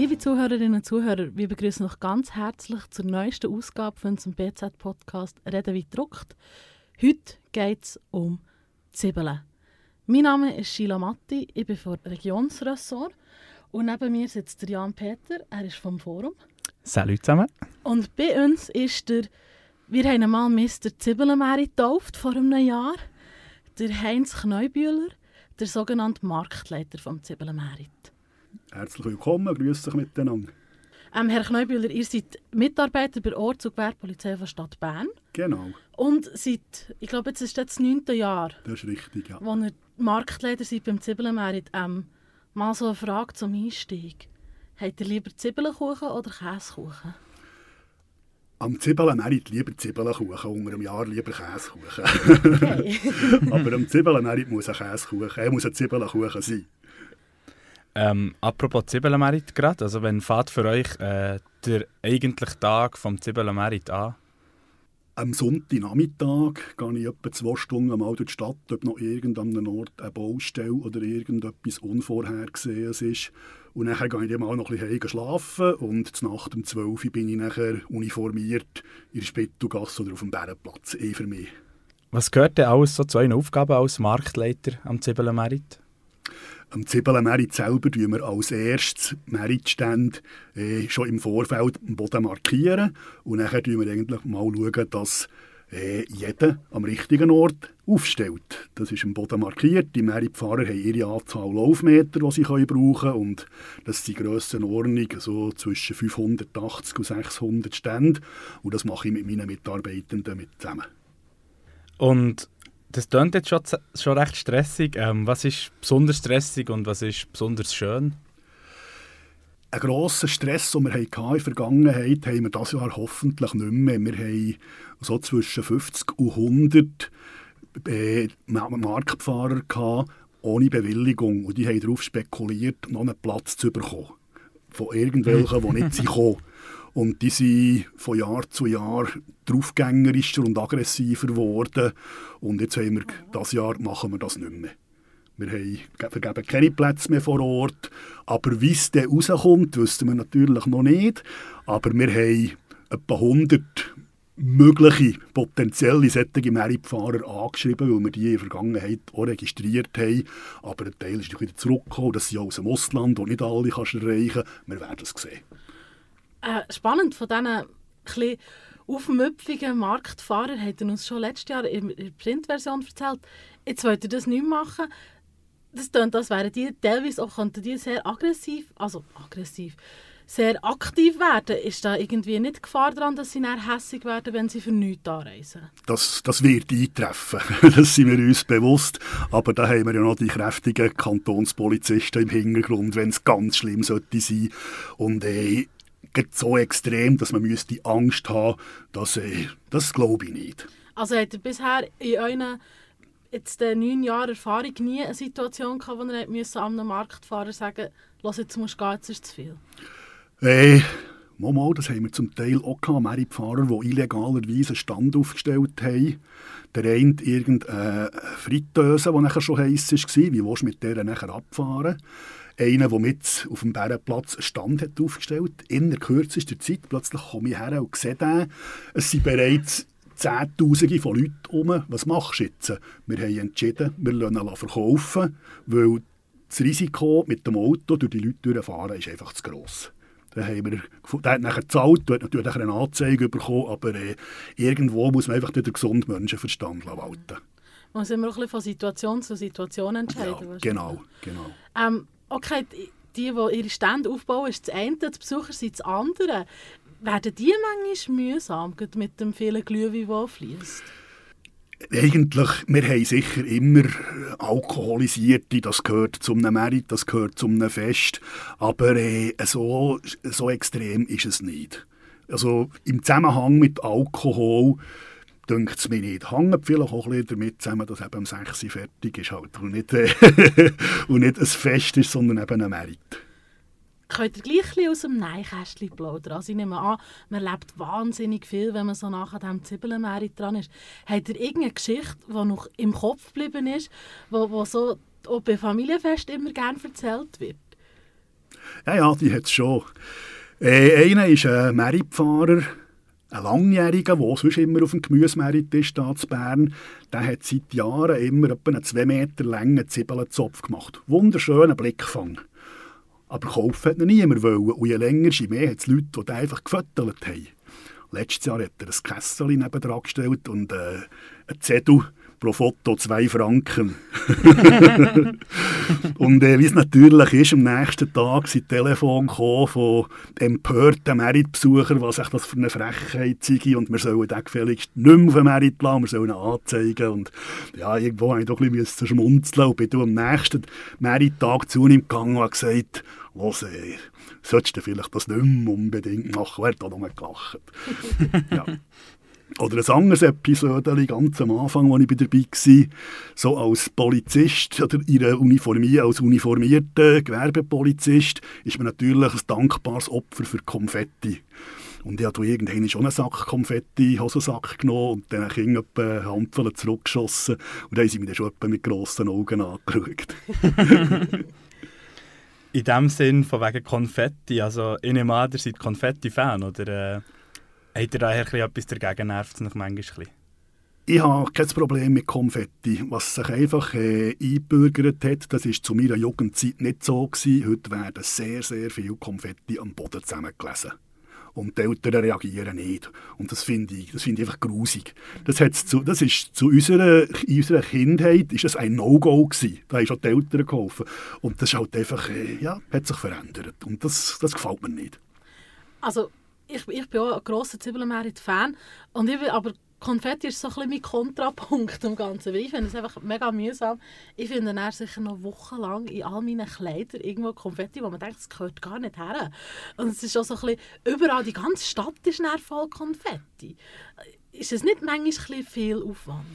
Liebe Zuhörerinnen und Zuhörer, wir begrüßen euch ganz herzlich zur neuesten Ausgabe von unserem BZ-Podcast «Reden wie druckt». Heute geht es um Zwiebeln. Mein Name ist Sheila Matti, ich bin vom Regionsressort und neben mir sitzt der Jan Peter, er ist vom Forum. Salut zusammen. Und bei uns ist der, wir haben einmal Mr. Zwiebelmeer getauft vor einem Jahr, der Heinz Kneubühler, der sogenannte Marktleiter vom Zwiebelmerit. Herzlich willkommen, grüße euch miteinander. Ähm, Herr Kneubühler, ihr seid Mitarbeiter bei Orts- und Gewerbepolizei der Stadt Bern. Genau. Und seit, ich glaube, jetzt ist das, das neunte Jahr, Das ist richtig, ja. wo ihr Marktleiter seid beim Zwiebelmerit. Ähm, mal so eine Frage zum Einstieg. Habt ihr lieber Zwiebelkuchen oder Käsekuchen? Am Zwiebelmerit lieber Zwiebelkuchen, unter einem Jahr lieber Käsekuchen. Okay. Aber am Zwiebelmerit muss ein Käsekuchen, er muss ein Zwiebelkuchen sein. Ähm, apropos Zwiebelmerit gerade, also wenn fährt für euch äh, der eigentliche Tag vom Zwiebelmerit an? Am Sonntagnachmittag gehe ich etwa zwei Stunden mal durch die Stadt, ob noch irgendeinem Ort eine Baustelle oder irgendetwas Unvorhergesehenes ist. Und dann gehe ich dann mal noch ein bisschen schlafen und zur Nacht um 12 Uhr bin ich nachher uniformiert in der Spittelgasse oder auf dem Bärenplatz, eh für mich. Was gehört denn alles so zu euren Aufgaben als Marktleiter am Zwiebelmerit? Am Zwiebelmerit selber tun wir als erstes Meritstände äh, schon im Vorfeld am Boden markieren und dann schauen wir eigentlich mal, schauen, dass äh, jeder am richtigen Ort aufstellt. Das ist am Boden markiert. Die Meritfahrer haben ihre Anzahl Laufmeter, die sie können brauchen können und das sind Grössenordnung so zwischen 580 und 600 Ständen und das mache ich mit meinen Mitarbeitenden mit zusammen. Und das klingt jetzt schon, schon recht stressig. Ähm, was ist besonders stressig und was ist besonders schön? Einen grossen Stress, den wir in der Vergangenheit haben wir dieses Jahr hoffentlich nicht mehr. Wir haben so zwischen 50 und 100 äh, Marktfahrer gehabt, ohne Bewilligung. Und die haben darauf spekuliert, noch einen Platz zu bekommen. Von irgendwelchen, die nicht gekommen Und die sind von Jahr zu Jahr draufgängerischer und aggressiver geworden. Und jetzt haben wir, dieses Jahr machen wir das nicht mehr. Wir haben, vergeben keine Plätze mehr vor Ort. Aber wie es dann rauskommt, wissen wir natürlich noch nicht. Aber wir haben etwa 100 mögliche potenzielle solche Meritfahrer angeschrieben, weil wir die in der Vergangenheit auch registriert haben. Aber ein Teil ist wieder zurückgekommen. Das sind ja aus dem Ausland, und nicht alle kannst erreichen. Wir werden es sehen. Äh, spannend von diesen etwas aufmüpfigen Marktfahrern hat er uns schon letztes Jahr in der Printversion erzählt. Jetzt wollt ihr das nicht machen. Das klingt, als wären die teilweise auch könnten die sehr aggressiv, also aggressiv, sehr aktiv werden. Ist da irgendwie nicht Gefahr daran, dass sie dann hässig werden, wenn sie für nichts anreisen? Das, das wird eintreffen. das sind wir uns bewusst. Aber da haben wir ja noch die kräftigen Kantonspolizisten im Hintergrund, wenn es ganz schlimm sollte sein. Und äh, so extrem, dass man müsste Angst haben müsste, das, äh, das glaube ich nicht. Also hat ihr bisher in euren jetzt äh, neun Jahren Erfahrung nie eine Situation gehabt, wo müssen an einem Marktfahrer sagen «Los, jetzt musst du gehen, jetzt ist zu viel»? Hey, mal, das haben wir zum Teil auch gehabt, Mehrfahrer, die illegalerweise einen Stand aufgestellt haben. Der eine irgendeine Fritteuse, die nachher schon heiß war, wie willst du mit der nachher abfahren? Einer, der mit auf dem Bärenplatz einen Stand hat aufgestellt in der kürzesten Zeit. Plötzlich komme ich her und sehe den. Es sind bereits Zehntausende von Leuten herum. Was machst du jetzt? Wir haben entschieden, wir lassen ihn verkaufen, weil das Risiko mit dem Auto durch die Leute durchfahren ist einfach zu gross. Dann haben wir, der hat nachher gezahlt, der hat natürlich eine Anzeige bekommen, aber äh, irgendwo muss man einfach den gesunden Menschenverstand walten. Man muss immer ein bisschen von Situation zu Situation entscheiden. Ja, genau, genau. Ähm, okay, die, die ihre Stände aufbauen, ist das eine, die Besucher sind das andere. Werden die manchmal mühsam mit dem vielen Glühwein, der fließt? Eigentlich, wir haben sicher immer Alkoholisierte, das gehört zum Merit, das gehört zum Fest, aber äh, so, so extrem ist es nicht. Also im Zusammenhang mit Alkohol dünkt es mir nicht. Hängt vielleicht auch ein damit zusammen, dass eben um 6 Uhr fertig ist halt und nicht, äh, und nicht ein Fest ist, sondern eben ein Merit könnt ihr gleich aus dem Neinkästchen plaudern? Also ich nehme an, man lebt wahnsinnig viel, wenn man so nach dem Zwiebelmeer dran ist. Habt ihr irgendeine Geschichte, die noch im Kopf geblieben ist, wo, wo so auch bei Familienfest immer gerne erzählt wird? Ja, ja, die hat es schon. Äh, einer ist ein Meritfahrer, ein Langjähriger, der sonst immer auf dem Gemüsemerit ist, hier in Bern. Der hat seit Jahren immer etwa einen 2 Meter langen Zwiebelenzopf gemacht. Wunderschöner Blickfang. Aber kaufen hat er niemand wollen. Und je länger, je mehr hat es Leute, die einfach gefüttert haben. Letztes Jahr hat er ein Kessel neben gestellt und äh, ein Zettel pro Foto zwei Franken. und äh, wie es natürlich ist, am nächsten Tag sind Telefon von empörten Merit-Besuchern, was das für eine Frechheit sei und wir sollen den gefälligst nicht mehr auf den Merit lassen, wir sollen ihn anzeigen. Und ja, irgendwo habe ich doch ein bisschen schmunzeln und bin am nächsten Merit-Tag zu ihm gegangen und gesagt, «Los, ey, solltest du vielleicht das nicht mehr unbedingt machen?» Er hat auch noch gelacht. ja. Oder ein anderes Episode, ganz am Anfang, als ich dabei war, so als Polizist oder ihre Uniformie, als uniformierter Gewerbepolizist, ist man natürlich ein dankbares Opfer für Konfetti. Und ich habe irgendwann schon einen Sack Konfetti, Hosensack genommen und dann etwa eine Handvoll zurückgeschossen. Und dann haben sie mich dann schon mit grossen Augen angeschaut. In dem Sinn, von wegen Konfetti, also ich nehme an, ihr seid Konfetti-Fan, oder... Habt ihr daher etwas dagegen? Nervt es noch manchmal Ich habe kein Problem mit Konfetti. Was sich einfach äh, eingebürgert hat, das war zu meiner Jugendzeit nicht so. Gewesen. Heute werden sehr, sehr viele Konfetti am Boden zusammengelesen. Und die Eltern reagieren nicht. Und das finde ich, das find ich einfach grusig. Das, zu, das ist zu unserer, in unserer Kindheit ist das ein No-Go gewesen. Da haben schon die Eltern geholfen. Und das ist halt einfach, äh, ja, hat sich verändert. Und das, das gefällt mir nicht. Also ich, ich bin auch ein grosser Zwiebelmerit-Fan. Aber Konfetti ist so ein bisschen mein Kontrapunkt am Ganzen. Weil ich finde es einfach mega mühsam. Ich finde dann sicher noch wochenlang in all meinen Kleidern irgendwo Konfetti, wo man denkt, das gehört gar nicht her. Und es ist auch so ein bisschen, überall, die ganze Stadt ist voll Konfetti. Ist es nicht manchmal ein viel Aufwand?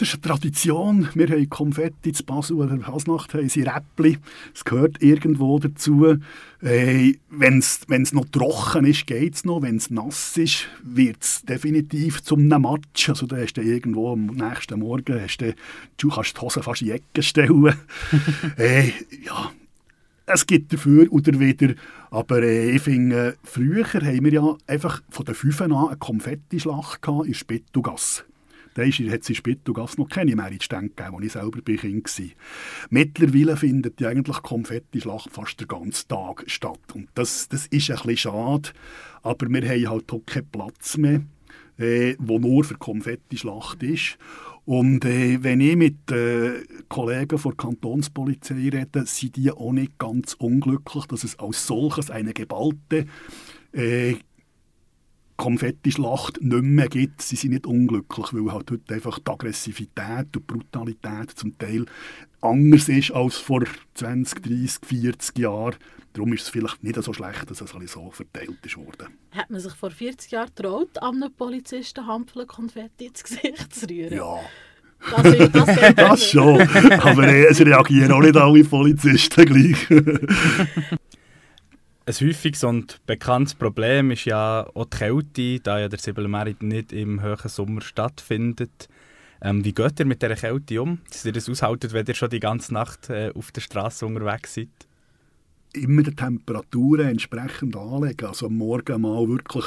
Das ist eine Tradition. Wir haben Konfetti zu Basel oder Hasnacht haben sie Räppli. Es gehört irgendwo dazu. Äh, Wenn es noch trocken ist, geht es noch. Wenn es nass ist, wird es definitiv zum Matsch. Also da hast du irgendwo am nächsten Morgen, hast du, du kannst die Hose fast in die Ecke stellen. äh, ja, es gibt dafür oder wieder. Aber äh, ich finde, früher haben wir ja einfach von den Fünfen an eine Konfettischlacht in Spittugasse. Da hat es in Spittelgasse noch keine Meritstände gegeben, als ich selber bei Kind war. Mittlerweile findet ja eigentlich Konfetti-Schlacht fast den ganzen Tag statt. Und das, das ist ein bisschen schade, aber wir haben halt auch keinen Platz mehr, äh, wo nur für Konfetti-Schlacht ist. Und äh, wenn ich mit äh, Kollegen der Kantonspolizei rede, sind die auch nicht ganz unglücklich, dass es als solches eine geballte äh, Konfettischlacht nicht mehr gibt. Sie sind nicht unglücklich, weil halt heute einfach die Aggressivität und die Brutalität zum Teil anders ist als vor 20, 30, 40 Jahren. Darum ist es vielleicht nicht so schlecht, dass es so verteilt ist worden. Hat man sich vor 40 Jahren getraut, einem Polizisten Hampeln Konfetti ins Gesicht zu rühren? Ja. Das, das, das schon, aber äh, es reagieren auch nicht alle Polizisten gleich. Ein häufiges und bekanntes Problem ist ja auch die Kälte, da ja der Sibelmerit nicht im hohen Sommer stattfindet. Ähm, wie geht ihr mit dieser Kälte um? Dass ihr das aushaltet, wenn ihr schon die ganze Nacht äh, auf der Straße unterwegs seid? Immer die Temperaturen entsprechend anlegen. Also am Morgen mal wirklich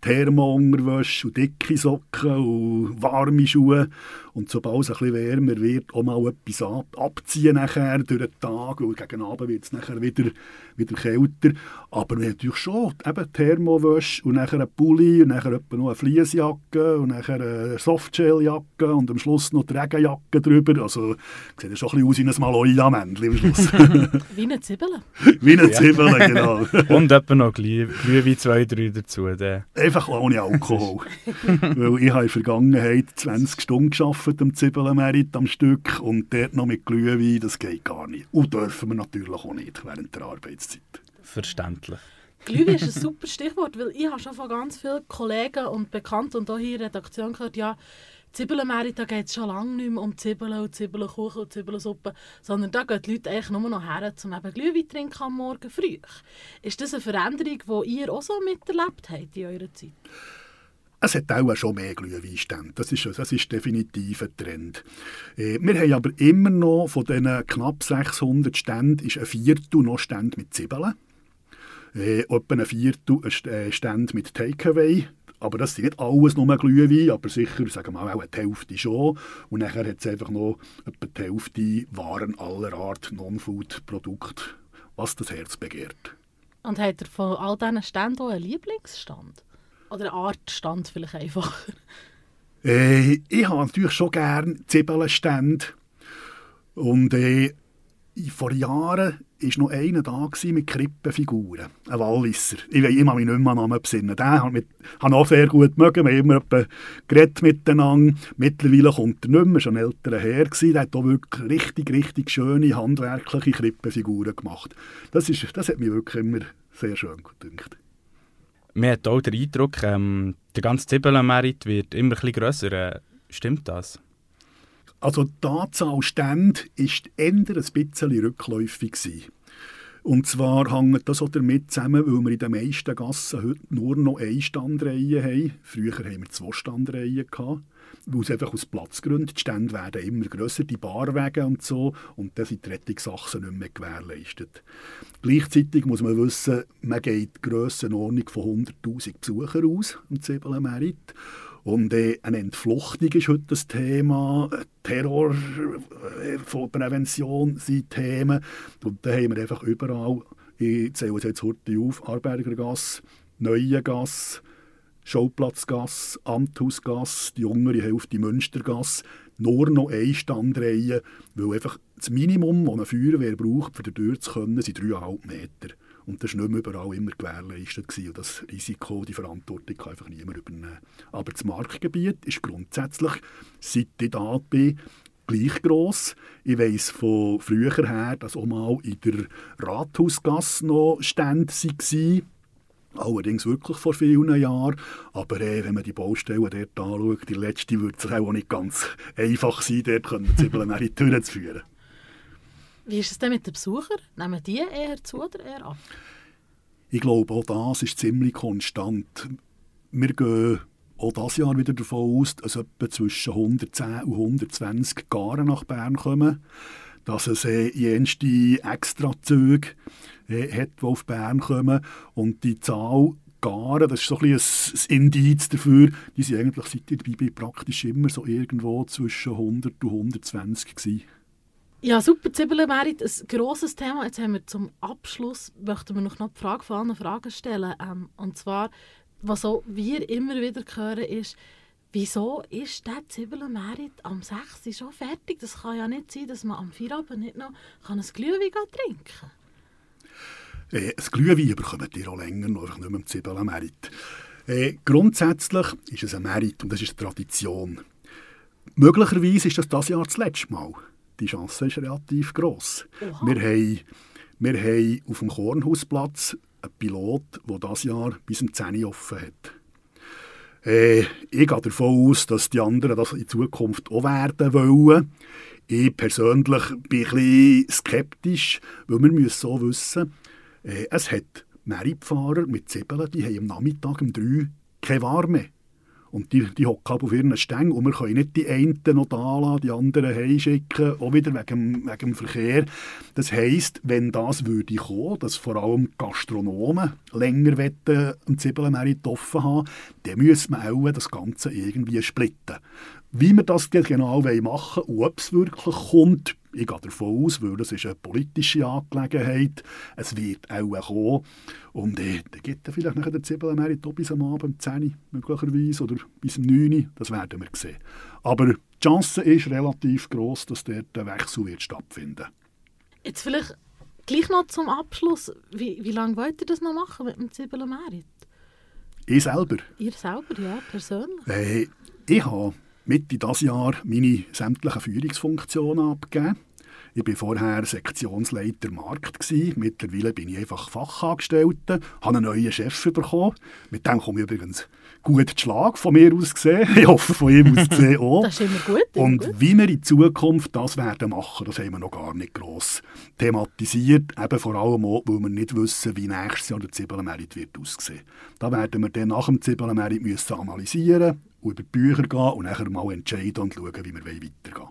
Thermounterwäsche und dicke Socken und warme Schuhe. Und sobald es ein bisschen wärmer wird, auch mal etwas ab, abziehen nachher durch den Tag. Und gegen Abend wird es nachher wieder, wieder kälter. Aber wir haben natürlich schon eben Thermowäsche und nachher ein Pulli und nachher noch eine Fliesjacke und nachher eine Softshelljacke und am Schluss noch die Regenjacke drüber. Also sieht ja schon ein bisschen aus wie ein Maloya-Männchen am Schluss. wie eine Zwiebel. wie eine Zwiebel, genau. und etwa noch Glühwein zwei, drei dazu. Der. Einfach ohne Alkohol. Weil ich habe in der Vergangenheit 20 Stunden gearbeitet arbeiten am Zwiebelmerit am Stück und dort noch mit Glühwein, das geht gar nicht. Und dürfen wir natürlich auch nicht während der Arbeitszeit. Verständlich. Glühwein ist ein super Stichwort, weil ich habe schon von ganz vielen Kollegen und Bekannten und auch hier in der Redaktion gehört, ja, Zwiebelmerit, da geht es schon lange nicht mehr um Zwiebeln und Zwiebelkuchen und Zwiebelsuppe, sondern da gehen die Leute eigentlich nur noch her, um eben Glühwein trinken am Morgen früh. Ist das eine Veränderung, die ihr auch so miterlebt habt in eurer Zeit? Es hat auch schon mehr Glühweinstände. Das ist, das ist definitiv ein Trend. Äh, wir haben aber immer noch von diesen knapp 600 Ständen ist ein Viertel noch Stände mit Zwiebeln. Äh, etwa ein Viertel Stand mit Takeaway. Aber das sind nicht alles nur Glühwein, aber sicher, sagen wir mal, auch die Hälfte schon. Und nachher hat es einfach noch etwa die Hälfte Waren aller Art, Non-Food-Produkte, was das Herz begehrt. Und hat er von all diesen Ständen auch einen Lieblingsstand? Oder eine Art Stand vielleicht einfacher? Äh, ich habe natürlich schon gerne Zwiebelnstände. Und äh, vor Jahren war noch einer da mit Krippenfiguren, ein Walliser. Ich weiß immer mich nicht mehr an Namen besinnen. Den habe ich auch sehr gut mögen. Wir haben immer geredet miteinander. Mittlerweile kommt er nicht mehr, schon älterer Herr. Der hat auch wirklich richtig, richtig schöne, handwerkliche Krippenfiguren gemacht. Das, ist, das hat mich wirklich immer sehr schön gedacht. Man hat auch den Eindruck, ähm, der ganze Zwiebelmerit wird immer ein grösser. Äh, stimmt das? Also die Anzahl Stände war eher ein bisschen rückläufig. Gewesen. Und zwar hängt das auch damit zusammen, weil wir in den meisten Gassen heute nur noch eine Standreihe haben. Früher hatten wir zwei Standreihen. Gehabt, weil es einfach aus Platzgründen, die Stände werden immer grösser, die Barwege und so, und dann sind die Rettungsachsen nicht mehr gewährleistet. Gleichzeitig muss man wissen, man geht die Grössenordnung von 100'000 Besuchern aus, im Zwiebelmerit. Und äh, eine Entfluchtung ist heute das Thema, Terrorprävention äh, sind Themen. Und da haben wir einfach überall, ich zähle jetzt heute auf, Arbergergasse, Neuengasse, Schauplatzgasse, Amthausgasse, die jüngere Hälfte Münstergasse, nur noch eine Standreihe, weil einfach das Minimum, das eine Feuerwehr braucht, um durchzukommen, sind 3,5 Meter. Und das war nicht mehr überall immer gewährleistet. Gewesen. Und das Risiko, die Verantwortung kann einfach niemand übernehmen. Aber das Marktgebiet ist grundsätzlich, seit ich da bin, gleich gross. Ich weiss von früher her, dass auch mal in der Rathausgasse noch Stände waren. Allerdings wirklich vor vielen Jahren. Aber äh, wenn man die Baustellen dort anschaut, die letzte wird es auch nicht ganz einfach sein, dort Zwiebeln in die Türen zu führen. Wie ist es denn mit den Besuchern? Nehmen die eher zu oder eher ab? Ich glaube, auch das ist ziemlich konstant. Wir gehen auch dieses Jahr wieder davon aus, dass etwa zwischen 110 und 120 Garen nach Bern kommen. Dass es äh, jenste Extrazüge äh, hat, die auf Bern kommen. Und die Zahl Garen, das ist so ein, ein Indiz dafür, die sind eigentlich seit der Bibel praktisch immer so irgendwo zwischen 100 und 120 gewesen. Ja, super, Zwiebeln wäre ein grosses Thema. Jetzt haben wir zum Abschluss, möchten wir noch die Frage von allen Fragen stellen. Ähm, und zwar, was auch wir immer wieder hören, ist, wieso ist der Zwiebelmerit am 6. schon fertig? Das kann ja nicht sein, dass man am Feierabend nicht noch ein Glühwein trinken kann. Äh, das Glühwein bekommt ihr auch länger noch, einfach nicht mehr im Zwiebelmerit. Äh, grundsätzlich ist es ein Merit und das ist eine Tradition. Möglicherweise ist das das Jahr das letzte Mal die Chance ist relativ gross. Wir haben, wir haben auf dem Kornhausplatz einen Pilot, der dieses Jahr bis zum 10 Uhr offen hat. Äh, ich gehe davon aus, dass die anderen das in Zukunft auch werden wollen. Ich persönlich bin ein bisschen skeptisch, weil wir müssen so wissen, äh, es hat Mehrfahrer mit Zwiebeln, die haben am Nachmittag um 3 keine Ware mehr. Und die, die hocken auf ihren Stängen und wir können nicht die einen noch da lassen, die anderen heimschicken, auch wieder wegen, wegen dem Verkehr. Das heisst, wenn das würde kommen, dass vor allem Gastronomen länger wollen, einen Zwiebelmerit offen haben, dann müssen wir auch das Ganze irgendwie splitten. Wie wir das genau machen wollen, ob es wirklich kommt, ich gehe davon aus, weil das ist eine politische Angelegenheit. Es wird auch kommen. Und äh, dann gibt es vielleicht nachher der Zwiebelmerit bis am Abend um 10 Uhr möglicherweise oder bis um 9 Uhr. Das werden wir sehen. Aber die Chance ist relativ groß, dass dort der Wechsel wird stattfinden Jetzt vielleicht gleich noch zum Abschluss. Wie, wie lange wollt ihr das noch machen mit dem Zwiebelmerit? Ich selber? Ihr selber, ja, persönlich? Äh, ich habe Mitte dieses Jahr meine sämtlichen Führungsfunktionen abgegeben. Ich war vorher Sektionsleiter Markt. Gewesen. Mittlerweile bin ich einfach Fachangestellter, habe einen neuen Chef bekommen. Mit dem komme ich übrigens gut zu Schlag von mir aus gesehen. Ich hoffe, von ihm aus gesehen auch. Das ist immer gut. Immer Und gut. wie wir in Zukunft das werden machen, das haben wir noch gar nicht gross thematisiert. Eben vor allem auch, weil wir nicht wissen, wie nächstes Jahr der Zwiebelmerit wird aussehen. Da werden wir dann nach dem Zwiebelmerit müssen analysieren und über die Bücher gehen und nachher mal entscheiden und schauen, wie wir weitergehen wollen.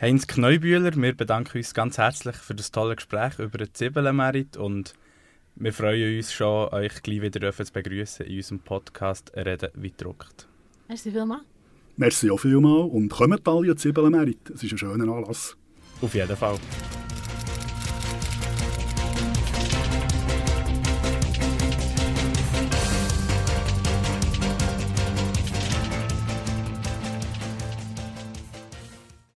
Heinz Kneubühler, wir bedanken uns ganz herzlich für das tolle Gespräch über den Zwiebelmerit und wir freuen uns schon, euch gleich wieder zu begrüßen in unserem Podcast «Reden wie gedruckt». Merci vielmals. Merci auch vielmals und kommt alle an die Zwiebelmerit. Es ist ein schöner Anlass. Auf jeden Fall.